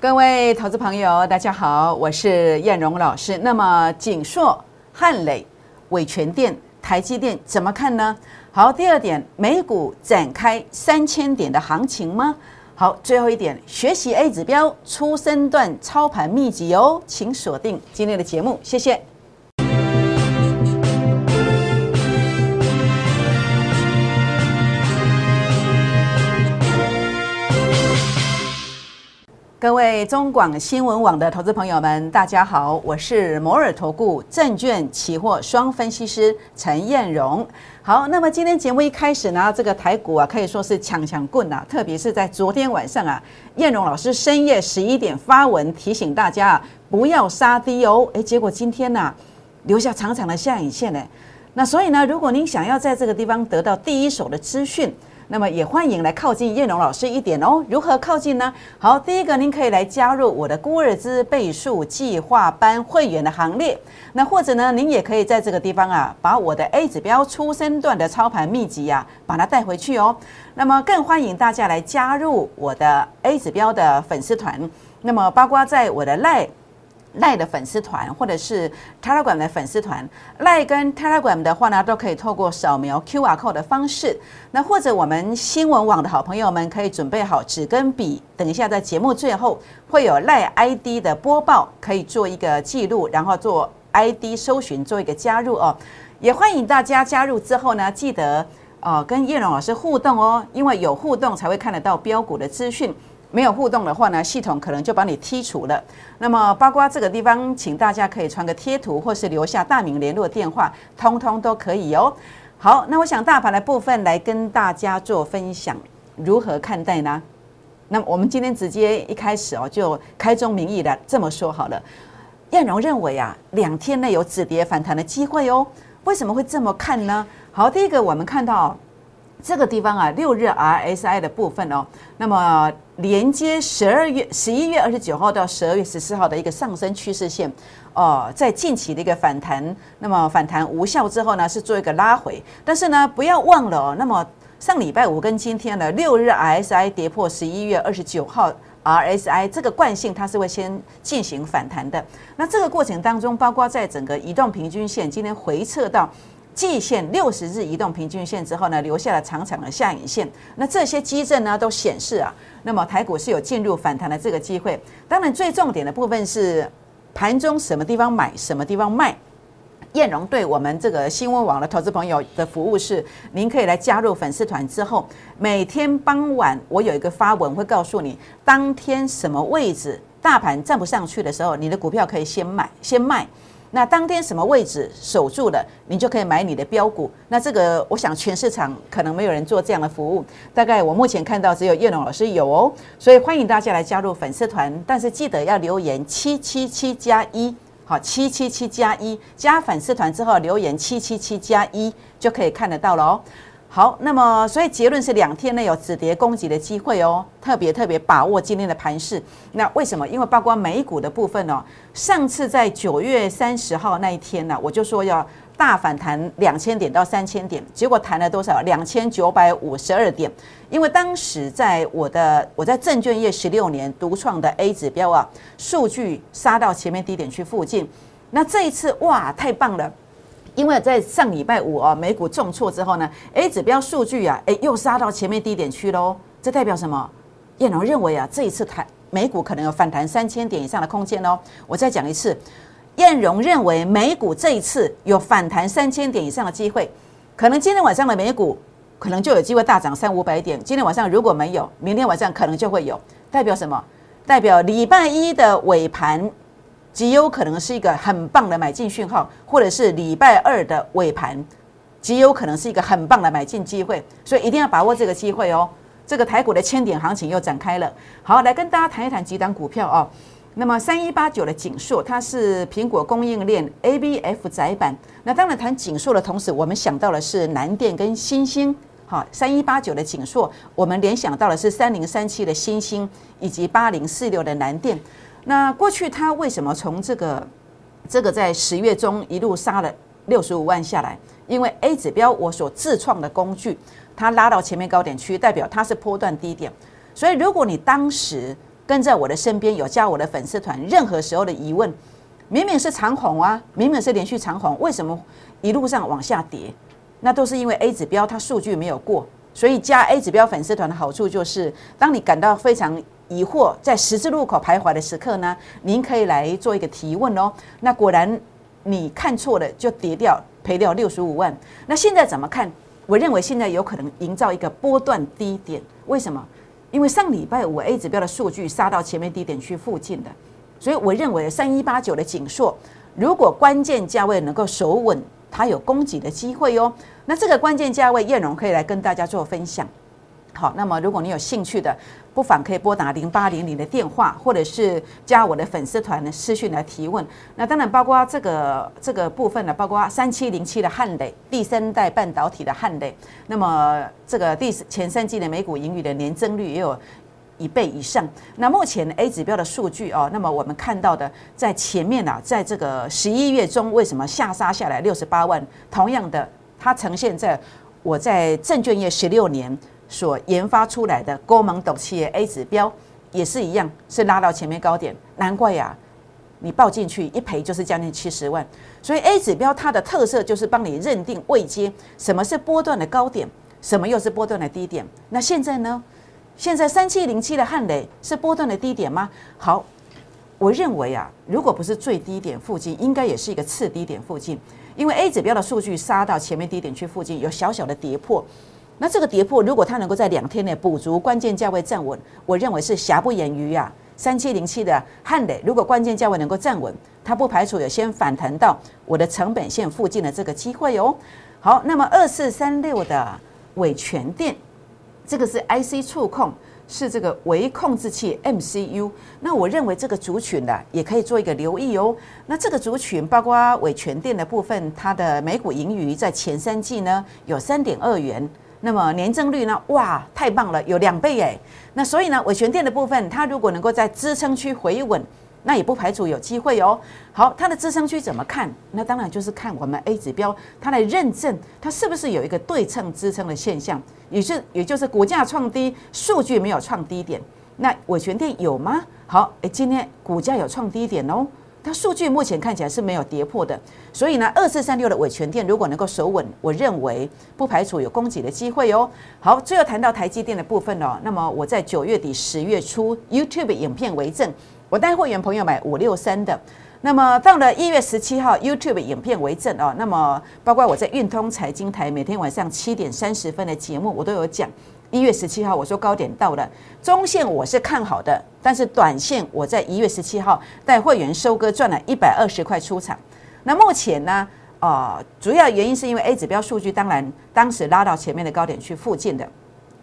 各位投资朋友，大家好，我是燕荣老师。那么景硕、汉磊、伟全电、台积电怎么看呢？好，第二点，美股展开三千点的行情吗？好，最后一点，学习 A 指标初升段操盘秘籍哦，请锁定今天的节目，谢谢。各位中广新闻网的投资朋友们，大家好，我是摩尔投顾证券期货双分析师陈燕荣。好，那么今天节目一开始呢，这个台股啊可以说是强强棍啊，特别是在昨天晚上啊，燕荣老师深夜十一点发文提醒大家，不要杀低哦。诶，结果今天呢留下长长的下影线呢。那所以呢，如果您想要在这个地方得到第一手的资讯，那么也欢迎来靠近叶龙老师一点哦。如何靠近呢？好，第一个您可以来加入我的孤儿资倍数计划班会员的行列。那或者呢，您也可以在这个地方啊，把我的 A 指标出生段的操盘秘籍呀，把它带回去哦。那么更欢迎大家来加入我的 A 指标的粉丝团。那么包括在我的赖。赖的粉丝团，或者是 Telegram 的粉丝团，赖跟 Telegram 的话呢，都可以透过扫描 QR code 的方式。那或者我们新闻网的好朋友们，可以准备好纸跟笔，等一下在节目最后会有赖 ID 的播报，可以做一个记录，然后做 ID 搜寻，做一个加入哦。也欢迎大家加入之后呢，记得呃跟叶龙老师互动哦，因为有互动才会看得到标股的资讯。没有互动的话呢，系统可能就把你剔除了。那么，包括这个地方，请大家可以传个贴图，或是留下大名、联络电话，通通都可以哦。好，那我想大盘的部分来跟大家做分享，如何看待呢？那么我们今天直接一开始哦，就开宗明义的这么说好了。燕荣认为啊，两天内有止跌反弹的机会哦。为什么会这么看呢？好，第一个我们看到。这个地方啊，六日 RSI 的部分哦，那么连接十二月十一月二十九号到十二月十四号的一个上升趋势线，哦，在近期的一个反弹，那么反弹无效之后呢，是做一个拉回，但是呢，不要忘了哦，那么上礼拜五跟今天呢六日 RSI 跌破十一月二十九号 RSI 这个惯性，它是会先进行反弹的。那这个过程当中，包括在整个移动平均线今天回撤到。季线六十日移动平均线之后呢，留下了长长的下影线。那这些基证呢，都显示啊，那么台股是有进入反弹的这个机会。当然，最重点的部分是盘中什么地方买，什么地方卖。燕荣对我们这个新闻网的投资朋友的服务是，您可以来加入粉丝团之后，每天傍晚我有一个发文会告诉你，当天什么位置大盘站不上去的时候，你的股票可以先买，先卖。那当天什么位置守住了，你就可以买你的标股。那这个，我想全市场可能没有人做这样的服务。大概我目前看到只有叶龙老师有哦，所以欢迎大家来加入粉丝团。但是记得要留言七七七加一，好，七七七加一加粉丝团之后留言七七七加一就可以看得到了哦。好，那么所以结论是两天内有止跌攻击的机会哦，特别特别把握今天的盘势。那为什么？因为包括美股的部分哦，上次在九月三十号那一天呢，我就说要大反弹两千点到三千点，结果弹了多少？两千九百五十二点。因为当时在我的我在证券业十六年独创的 A 指标啊，数据杀到前面低点去附近。那这一次哇，太棒了！因为在上礼拜五啊，美股重挫之后呢，A 指标数据啊，哎，又杀到前面低点区喽。这代表什么？叶龙认为啊，这一次台美股可能有反弹三千点以上的空间哦。我再讲一次，燕荣认为美股这一次有反弹三千点以上的机会，可能今天晚上的美股可能就有机会大涨三五百点。今天晚上如果没有，明天晚上可能就会有。代表什么？代表礼拜一的尾盘。极有可能是一个很棒的买进讯号，或者是礼拜二的尾盘，极有可能是一个很棒的买进机会，所以一定要把握这个机会哦。这个台股的千点行情又展开了。好，来跟大家谈一谈几档股票哦。那么三一八九的锦硕，它是苹果供应链 ABF 窄板。那当然谈锦硕的同时，我们想到的是南电跟新兴。好，三一八九的锦硕，我们联想到的是三零三七的新兴，以及八零四六的南电。那过去它为什么从这个这个在十月中一路杀了六十五万下来？因为 A 指标我所自创的工具，它拉到前面高点区，代表它是波段低点。所以如果你当时跟在我的身边，有加我的粉丝团，任何时候的疑问，明明是长红啊，明明是连续长红，为什么一路上往下跌？那都是因为 A 指标它数据没有过，所以加 A 指标粉丝团的好处就是，当你感到非常疑惑，在十字路口徘徊的时刻呢，您可以来做一个提问哦。那果然你看错了，就跌掉赔掉六十五万。那现在怎么看？我认为现在有可能营造一个波段低点，为什么？因为上礼拜五 A 指标的数据杀到前面低点区附近的，所以我认为三一八九的锦硕，如果关键价位能够守稳，它有攻击的机会哦。那这个关键价位，燕荣可以来跟大家做分享。好，那么如果你有兴趣的，不妨可以拨打零八零零的电话，或者是加我的粉丝团的私讯来提问。那当然包括这个这个部分呢，包括三七零七的汉磊，第三代半导体的汉磊。那么这个第前三季的美股盈余的年增率也有一倍以上。那目前 A 指标的数据哦，那么我们看到的在前面啊，在这个十一月中为什么下杀下来六十八万？同样的，它呈现在我在证券业十六年。所研发出来的高门斗企业 A 指标也是一样，是拉到前面高点，难怪呀，你报进去一赔就是将近七十万。所以 A 指标它的特色就是帮你认定位阶，什么是波段的高点，什么又是波段的低点。那现在呢？现在三七零七的汉雷是波段的低点吗？好，我认为啊，如果不是最低点附近，应该也是一个次低点附近，因为 A 指标的数据杀到前面低点区附近，有小小的跌破。那这个跌破，如果它能够在两天内补足关键价位站稳，我认为是瑕不掩瑜啊。三七零七的汉磊，如果关键价位能够站稳，它不排除有先反弹到我的成本线附近的这个机会哦。好，那么二四三六的伟全电，这个是 IC 触控，是这个微控制器 MCU。那我认为这个族群的也可以做一个留意哦。那这个族群包括伟全电的部分，它的每股盈余在前三季呢有三点二元。那么年增率呢？哇，太棒了，有两倍哎！那所以呢，尾权店的部分，它如果能够在支撑区回稳，那也不排除有机会哦。好，它的支撑区怎么看？那当然就是看我们 A 指标，它来认证它是不是有一个对称支撑的现象，也是也就是股价创低，数据没有创低点。那尾权店有吗？好，哎，今天股价有创低点哦。它数据目前看起来是没有跌破的，所以呢，二四三六的尾权店如果能够守稳，我认为不排除有攻击的机会哦。好，最后谈到台积电的部分哦，那么我在九月底十月初 YouTube 影片为证，我带会员朋友买五六三的，那么到了一月十七号 YouTube 影片为证哦，那么包括我在运通财经台每天晚上七点三十分的节目，我都有讲。一月十七号，我说高点到了，中线我是看好的，但是短线我在一月十七号带会员收割赚了一百二十块出场。那目前呢，呃，主要原因是因为 A 指标数据，当然当时拉到前面的高点去附近的。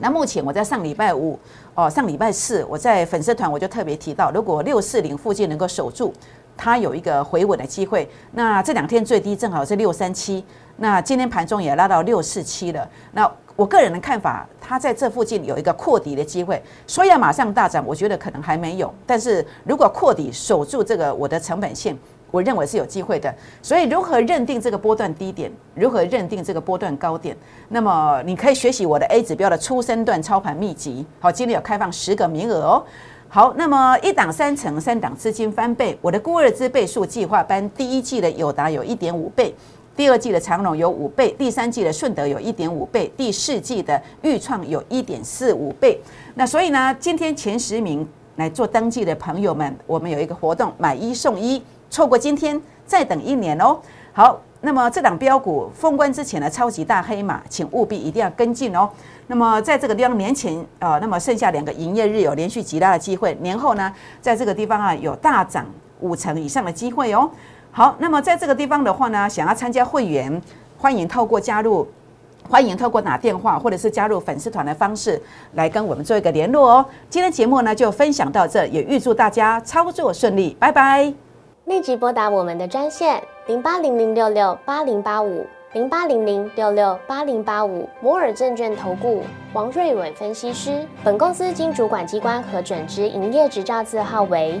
那目前我在上礼拜五，哦，上礼拜四我在粉丝团我就特别提到，如果六四零附近能够守住，它有一个回稳的机会。那这两天最低正好是六三七，那今天盘中也拉到六四七了。那我个人的看法，它在这附近有一个扩底的机会，说要马上大涨，我觉得可能还没有。但是如果扩底守住这个我的成本线，我认为是有机会的。所以如何认定这个波段低点，如何认定这个波段高点？那么你可以学习我的 A 指标的初升段操盘秘籍。好，今天有开放十个名额哦。好，那么一档三成，三档资金翻倍，我的孤二之倍数计划班第一季的有达有一点五倍。第二季的长隆有五倍，第三季的顺德有一点五倍，第四季的豫创有一点四五倍。那所以呢，今天前十名来做登记的朋友们，我们有一个活动，买一送一，错过今天再等一年哦。好，那么这档标股封关之前的超级大黑马，请务必一定要跟进哦。那么在这个地方年前啊，那么剩下两个营业日有连续极大的机会，年后呢，在这个地方啊有大涨五成以上的机会哦。好，那么在这个地方的话呢，想要参加会员，欢迎透过加入，欢迎透过打电话或者是加入粉丝团的方式来跟我们做一个联络哦。今天节目呢就分享到这，也预祝大家操作顺利，拜拜。立即拨打我们的专线零八零零六六八零八五零八零零六六八零八五摩尔证券投顾王瑞伟分析师。本公司经主管机关核准之营业执照字号为。